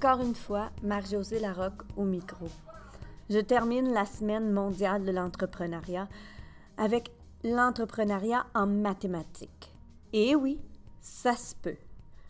Encore une fois, Marie-Josée Larocque au micro. Je termine la semaine mondiale de l'entrepreneuriat avec l'entrepreneuriat en mathématiques. Et oui, ça se peut.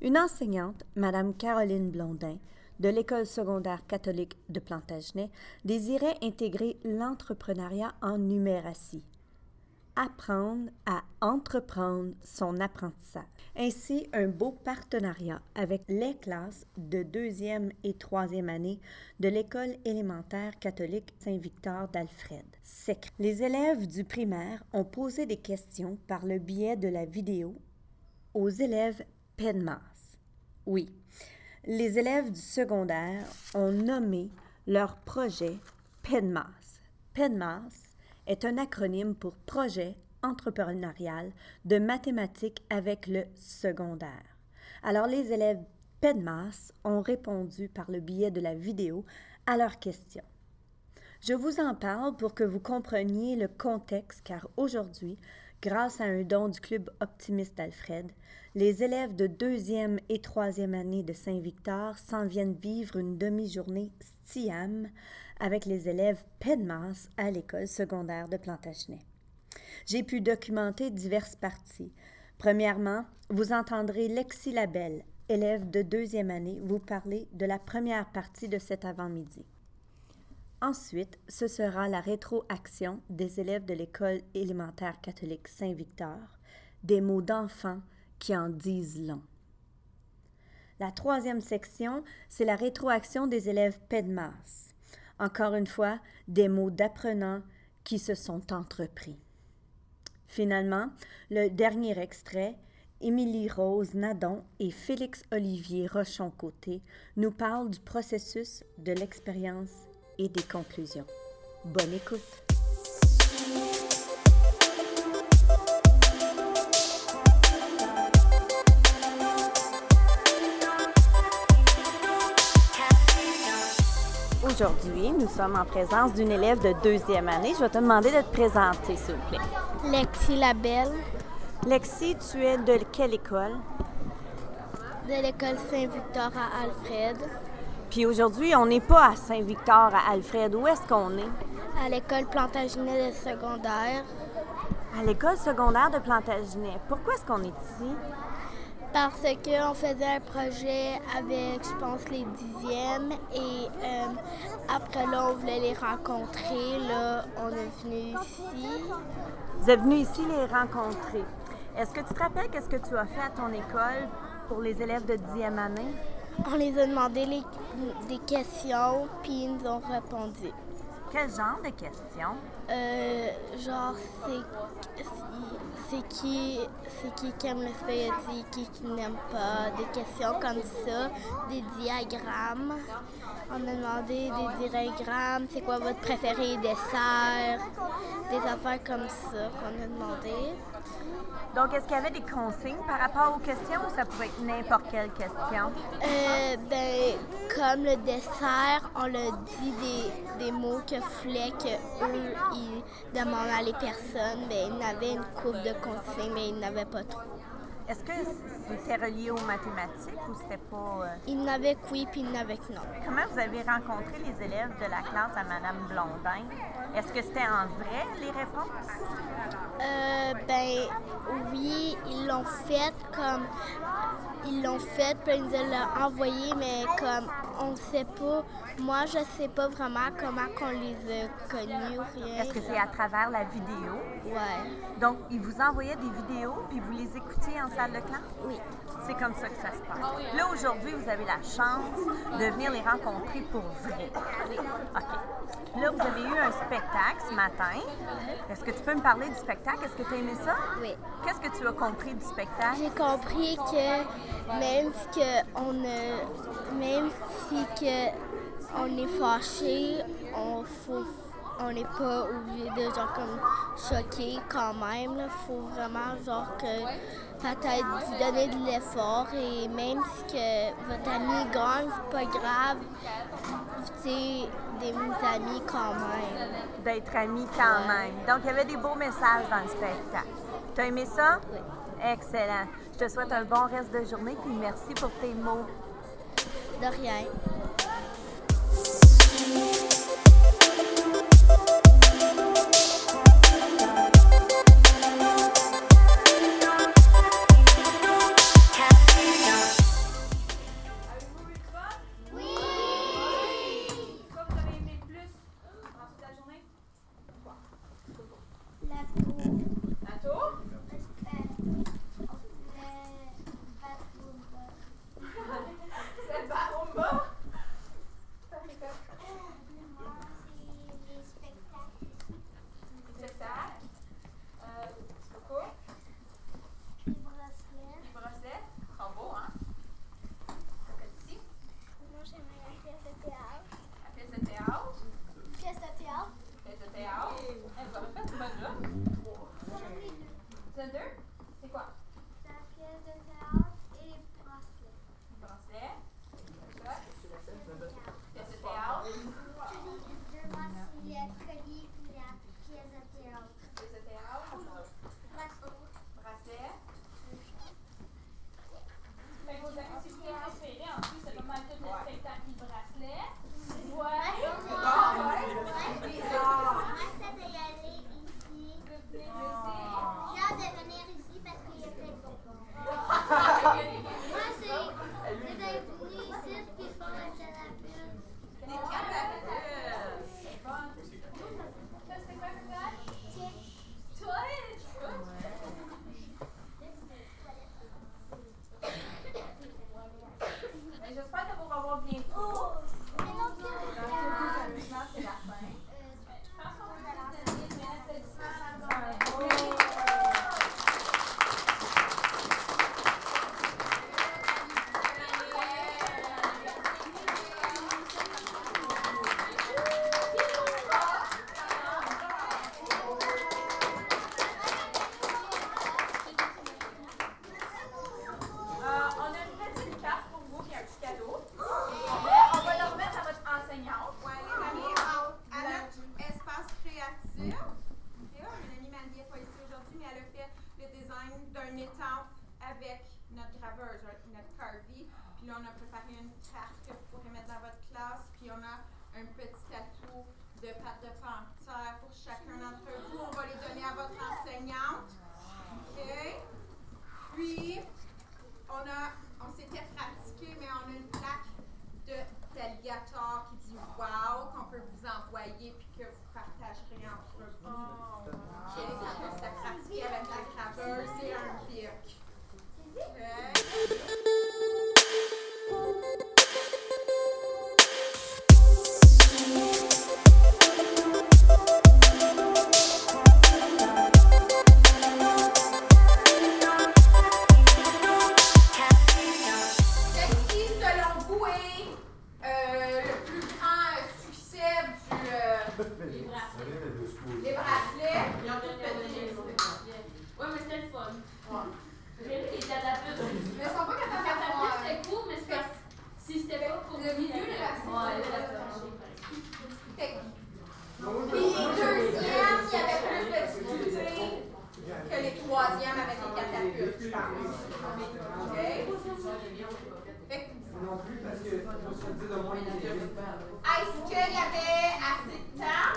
Une enseignante, Madame Caroline Blondin, de l'École secondaire catholique de Plantagenet, désirait intégrer l'entrepreneuriat en numératie apprendre à entreprendre son apprentissage. Ainsi, un beau partenariat avec les classes de deuxième et troisième année de l'École élémentaire catholique Saint-Victor d'Alfred. Les élèves du primaire ont posé des questions par le biais de la vidéo aux élèves PEDMAS. Oui, les élèves du secondaire ont nommé leur projet PEDMAS. PEDMAS est un acronyme pour Projet entrepreneurial de mathématiques avec le secondaire. Alors les élèves PEDMAS ont répondu par le biais de la vidéo à leurs questions. Je vous en parle pour que vous compreniez le contexte car aujourd'hui, grâce à un don du Club optimiste Alfred, les élèves de deuxième et troisième année de Saint-Victor s'en viennent vivre une demi-journée STIAM avec les élèves PEDMAS à l'école secondaire de Plantagenet. J'ai pu documenter diverses parties. Premièrement, vous entendrez Lexi Labelle, élève de deuxième année, vous parler de la première partie de cet avant-midi. Ensuite, ce sera la rétroaction des élèves de l'école élémentaire catholique Saint-Victor, des mots d'enfants qui en disent long. La troisième section, c'est la rétroaction des élèves PEDMAS. Encore une fois, des mots d'apprenants qui se sont entrepris. Finalement, le dernier extrait, Émilie Rose Nadon et Félix Olivier Rochon-Côté nous parlent du processus de l'expérience et des conclusions. Bonne écoute! Aujourd'hui, nous sommes en présence d'une élève de deuxième année. Je vais te demander de te présenter, s'il vous plaît. Lexi Labelle. Lexi, tu es de quelle école? De l'école Saint-Victor à Alfred. Puis aujourd'hui, on n'est pas à Saint-Victor à Alfred. Où est-ce qu'on est? À l'école Plantagenet de secondaire. À l'école secondaire de Plantagenet. Pourquoi est-ce qu'on est ici? Parce qu'on faisait un projet avec, je pense, les dixièmes. Et euh, après là, on voulait les rencontrer. Là, on est venu ici. Vous êtes venu ici les rencontrer. Est-ce que tu te rappelles qu'est-ce que tu as fait à ton école pour les élèves de dixième année? On les a demandé des questions, puis ils nous ont répondu. Quel genre de questions? Euh, genre, c'est c'est qui qui aime le spaghetti, qui, qui n'aime pas, des questions comme ça, des diagrammes. On a demandé des diagrammes, c'est quoi votre préféré dessert, des affaires comme ça qu'on a demandé. Donc, est-ce qu'il y avait des consignes par rapport aux questions ou ça pouvait être n'importe quelle question? Euh, ben, comme le dessert, on a dit des, mots que voulaient qu'eux, ils demandent à les personnes. Ben, ils avaient une coupe de consignes, mais ils n'avaient pas trop. Est-ce que c'était relié aux mathématiques ou c'était pas. Euh... Il n'avait que oui, puis il n'avait que non. Comment vous avez rencontré les élèves de la classe à Madame Blondin? Est-ce que c'était en vrai, les réponses? Euh, ben, oui, ils l'ont fait comme. Ils l'ont fait, puis ils nous l'ont envoyé, mais comme on ne sait pas. Moi, je ne sais pas vraiment comment on les a connus ou rien. Est-ce que c'est à travers la vidéo? Ouais. Donc, ils vous envoyaient des vidéos, puis vous les écoutiez en salle de classe? Oui. C'est comme ça que ça se passe. Là, aujourd'hui, vous avez la chance de venir les rencontrer pour vrai. Oui. OK. Là, vous avez eu un spectacle ce matin. Est-ce que tu peux me parler du spectacle? Est-ce que tu as aimé ça? Oui. Qu'est-ce que tu as compris du spectacle? J'ai compris que même que on a, même si que on est fâché, on faut on n'est pas obligé de genre comme choquer quand même. Il faut vraiment genre que peut-être vous donner de l'effort et même si que votre ami gagne, c'est pas grave. C'est des amis quand même. D'être amis quand même. Donc il y avait des beaux messages dans le spectacle. T'as aimé ça? Oui. Excellent. Je te souhaite un bon reste de journée puis merci pour tes mots. De rien. Euh, les bracelets? Ils ont tous pété. Ouais, mais c'était le fun. J'ai vu les catapultes. Mais ils sont pas Les capables catapultes, de c'était cool, mais c'est parce que si c'était pas pour Le milieu, là, c'est Ouais, ça. là, c'est Fait que- Puis les deuxièmes, il y avait plus de difficultés que les troisièmes avec les catapultes, je pense. OK? Fait que Non plus parce que on se dit de moins Est-ce qu'il y avait assez de temps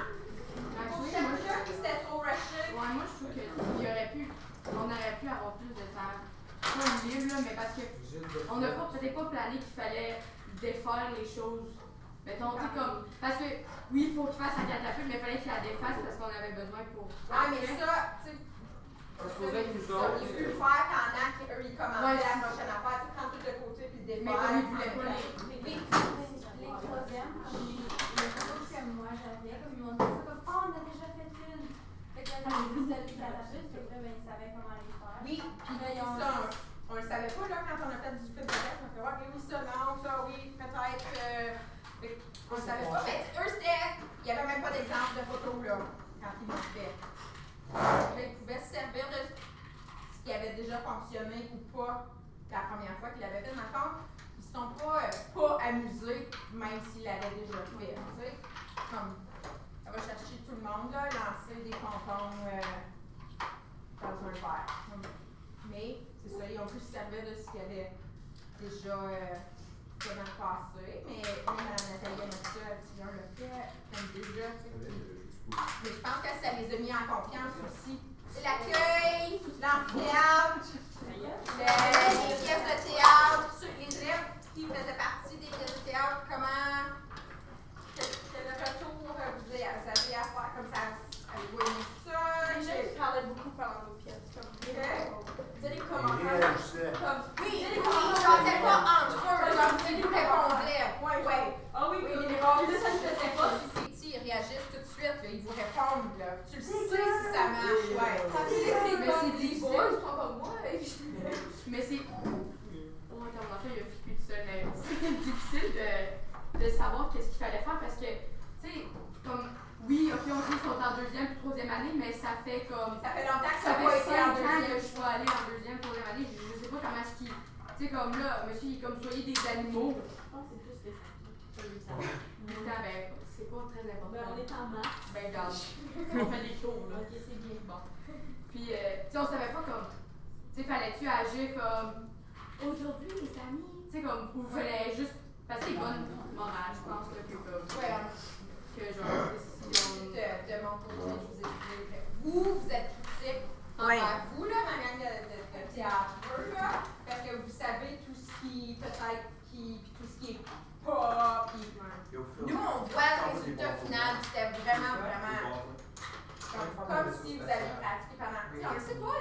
pour chacun ou c'était trop rushé? Ouais, moi je trouve qu'il aurait pu, on aurait pu avoir plus de temps. Libre, là, mais parce que on n'a pas, peut-être pas plané qu'il fallait défaire les choses. Mettons, tu sais, comme. Parce que, oui, il faut qu'il fasse la catapulte, mais il fallait qu'il la défasse parce qu'on avait besoin pour. Ah, mais ça, tu sais, On se posait une ça, il peut le faire pendant qu'eux, ils commençaient Ouais, la prochaine affaire, tu sais, prendre tout de côté puis le Mais défaire. comme il voulait pas les. Oui. Les troisièmes, les, groupes que moi j'avais, comme ils m'ont dit ça, comme Oh, on a déjà fait une. Fait que là, j'avais vu celle qui catapultes, fait que là, ben, ils savaient comment les faire. Oui, puis Là, ils ont- ça, on, on le savait pas là, quand on a fait du film de test. On fait, ouais, ok, oui, ça, non, ça, oui, peut-être. euh, fait que on le savait pas. Mais eux, c'était. Il n'y avait même pas d'exemple de photo là, quand ils l'ont fait. Là, ils pouvaient se servir de ce qui avait ou pas la première fois qu'ils l'avaient fait. Le fond, ils sont pas, euh, pas amusés, même s'ils l'avaient déjà fait. Tu sais, comme. Ça va chercher tout le monde, là, lancer des pompons euh, dans un verre. Mais c'est ça, ils ont pu se servir de ce qu'ils avaient déjà euh, fait dans le passé. Mais Mme Nathalie ça, elle dit, on l'a fait, comme déjà, tu sais. Mais je pense que ça les a mis en confiance aussi. L'accueil, l'amphithéâtre, le- les pièces de théâtre, ceux- les élèves qui faisaient partie des pièces de théâtre, comment quel quel retour euh, vous avez vous avez à faire comme ça? Avez-vous aimé ça? Les gens, ils parlaient beaucoup pendant nos pièces. Comme, tu sais, les commentaires. Comme, Oui, ils ne chantaient pas entre eux, comme ils nous répondaient. Ouais, ouais. Ah oui, Oui, oui, mais bon, ça, ne faisait pas. Puis ces petits, ils réagissent tout de suite, ils vous répondent, là. Tu le sais si ça marche, ouais. Mais c'est mais c'est. Oh, quand mon enfant, il a flippé tout seul. c'est difficile de, de savoir qu'est-ce qu'il fallait faire parce que, tu sais, comme. Oui, OK, on dit sont en deuxième puis troisième année, mais ça fait comme. Ça fait longtemps que ça, fait cinq ans que je suis allée en deuxième, troisième année. Je, je sais pas comment est-ce qu'il. Tu sais, comme là, monsieur, il comme soyez des animaux. Je pense que c'est plus que ça. Ben, c'est pas très important. Ben, on est en mars. Ben, garde. on fait des cours, là. OK, c'est bien. Bon. Puis, euh, tu sais, on savait pas comme tu sais, fallait-tu agir comme. Aujourd'hui, les amis. Tu sais, comme. Ou fallait juste. Parce qu'il y a une bonne morale, je pense, là, que comme. Ouais, Que genre, si on. de, de mon côté, je vous ai dit, vous, vous êtes critique Ouais. envers vous, là, ma gang de, de, de théâtre, là, parce que vous savez tout ce qui, peut-être, qui, puis tout ce qui est pas, puis nous, on voit le résultat final, c'était vraiment, vraiment comme, comme si vous aviez pratiqué pendant. tu sais, On ne sait pas,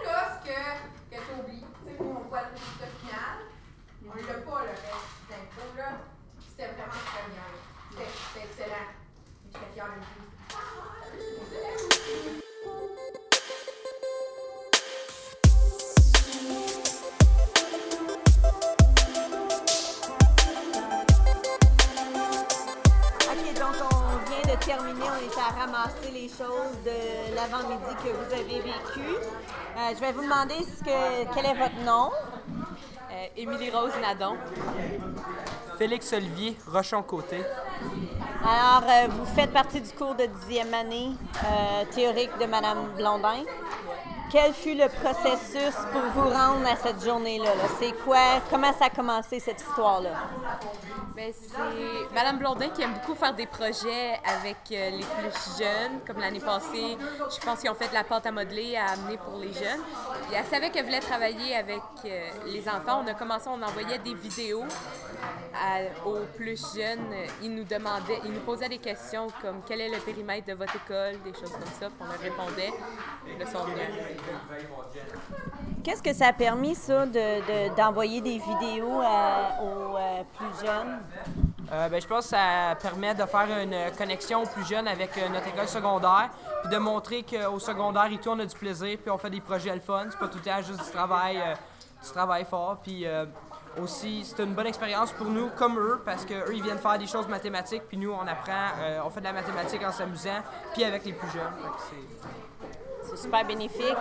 à ramasser les choses de l'avant-midi que vous avez vécu. Euh, je vais vous demander ce que, quel est votre nom? Euh, Émilie Rose Nadon. Félix Olivier, Rochon-Côté. Alors, euh, vous faites partie du cours de dixième année euh, théorique de Madame Blondin. Quel fut le processus pour vous rendre à cette journée-là? là? C'est quoi? Comment ça a commencé cette histoire-là? Ben, c'est Madame Blondin qui aime beaucoup faire des projets avec euh, les plus jeunes. Comme l'année passée, je pense qu'ils ont fait de la pâte à modeler à amener pour les jeunes. Elle savait qu'elle voulait travailler avec euh, les enfants. On a commencé, on envoyait des vidéos aux plus jeunes. Ils nous demandaient, ils nous posaient des questions comme quel est le périmètre de votre école, des choses comme ça. On leur répondait. Le son venait. Qu'est-ce que ça a permis, ça, de- de- d'envoyer des vidéos à- aux euh, plus jeunes? Euh, ben, je pense que ça permet de faire une connexion aux plus jeunes avec euh, notre école secondaire, puis de montrer qu'au secondaire et tout, on a du plaisir, puis on fait des projets le fun. C'est pas tout le temps juste du travail, euh, du travail fort. Puis euh, aussi, c'est une bonne expérience pour nous, comme eux, parce qu'eux, ils viennent faire des choses mathématiques, puis nous, on apprend, euh, on fait de la mathématique en s'amusant, puis avec les plus jeunes. C'est- super bénéfique.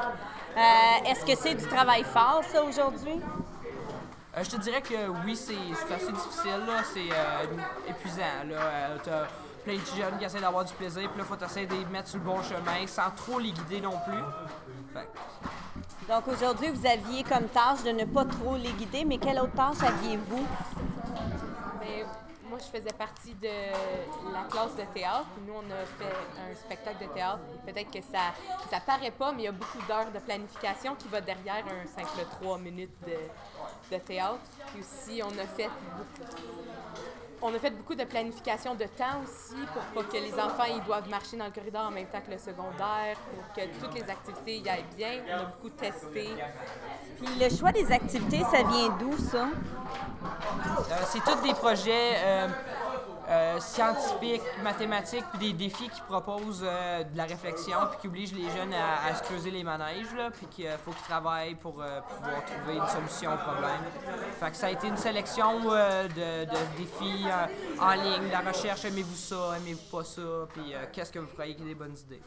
Euh, Est-ce que c'est du travail fort, ça, aujourd'hui? Euh, je te dirais que oui, c'est assez difficile, là. c'est euh, épuisant. Là. T'as plein de jeunes qui essaient d'avoir du plaisir, puis là, faut essayer de les mettre sur le bon chemin sans trop les guider non plus. Fait Donc, aujourd'hui, vous aviez comme tâche de ne pas trop les guider, mais quelle autre tâche aviez-vous? Moi, je faisais partie de la classe de théâtre. Nous, on a fait un spectacle de théâtre. Peut-être que ça ça paraît pas, mais il y a beaucoup d'heures de planification qui va derrière un simple trois minutes de, de théâtre. Puis aussi, on a fait beaucoup, on a fait beaucoup de planification de temps aussi pour pas que les enfants ils doivent marcher dans le corridor en même temps que le secondaire, pour que toutes les activités y aillent bien. On a beaucoup testé. Puis le choix des activités, ça vient d'où, ça? Euh, c'est tous des projets euh, euh, scientifiques, mathématiques, puis des défis qui proposent euh, de la réflexion, puis qui obligent les jeunes à, se creuser les manèges, puis qu'il faut qu'ils travaillent pour euh, pouvoir trouver une solution au problème. Fait que ça a été une sélection euh, de, défis euh, en ligne, de la recherche, aimez-vous ça, aimez-vous pas ça, puis euh, qu'est-ce que vous croyez qui est des bonnes idées?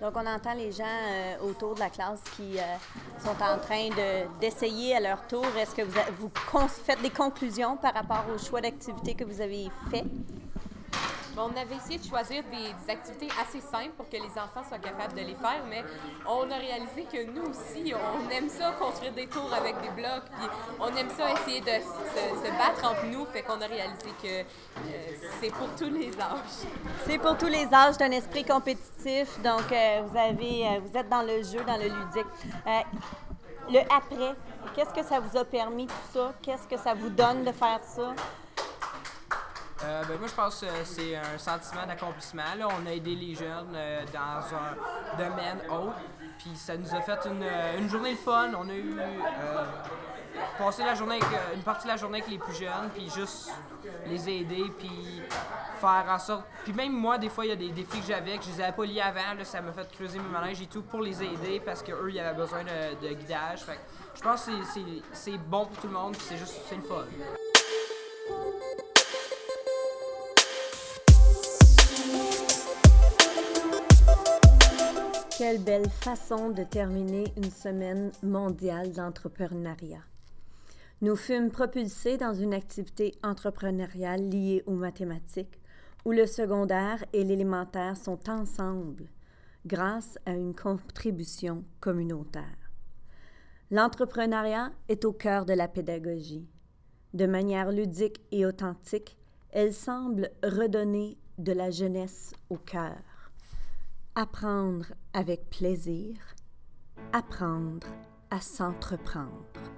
Donc, on entend les gens euh, autour de la classe qui euh, sont en train de- d'essayer à leur tour. Est-ce que vous, vous faites des conclusions par rapport au choix d'activités que vous avez fait? On avait essayé de choisir des, activités assez simples pour que les enfants soient capables de les faire, mais on a réalisé que nous aussi, on aime ça construire des tours avec des blocs, puis on aime ça essayer de se, battre entre nous, fait qu'on a réalisé que euh, c'est pour tous les âges. C'est pour tous les âges d'un esprit compétitif. Donc, euh, vous, avez, euh, vous êtes dans le jeu, dans le ludique. Le après, qu'est-ce que ça vous a permis, tout ça? Qu'est-ce que ça vous donne de faire ça? Euh, ben, moi, je pense que c'est un sentiment d'accomplissement. Là. On a aidé les jeunes euh, dans un domaine autre. Puis ça nous a fait une, euh, une journée de fun. On a eu passé la journée avec, une partie de la journée avec les plus jeunes, puis juste les aider, puis faire en sorte. Puis même moi, des fois, il y a des défis que j'avais que je les avais pas liés avant. Ça m'a fait creuser mes manèges et tout pour les aider parce qu'eux, ils avaient besoin de, guidage. Fait que je pense que c'est- bon pour tout le monde, c'est juste c'est le fun. Quelle belle façon de terminer une semaine mondiale d'entrepreneuriat. Nous fûmes propulsés dans une activité entrepreneuriale liée aux mathématiques, où le secondaire et l'élémentaire sont ensemble grâce à une contribution communautaire. L'entrepreneuriat est au cœur de la pédagogie. De manière ludique et authentique, elle semble redonner de la jeunesse au cœur. Apprendre avec plaisir, apprendre à s'entreprendre.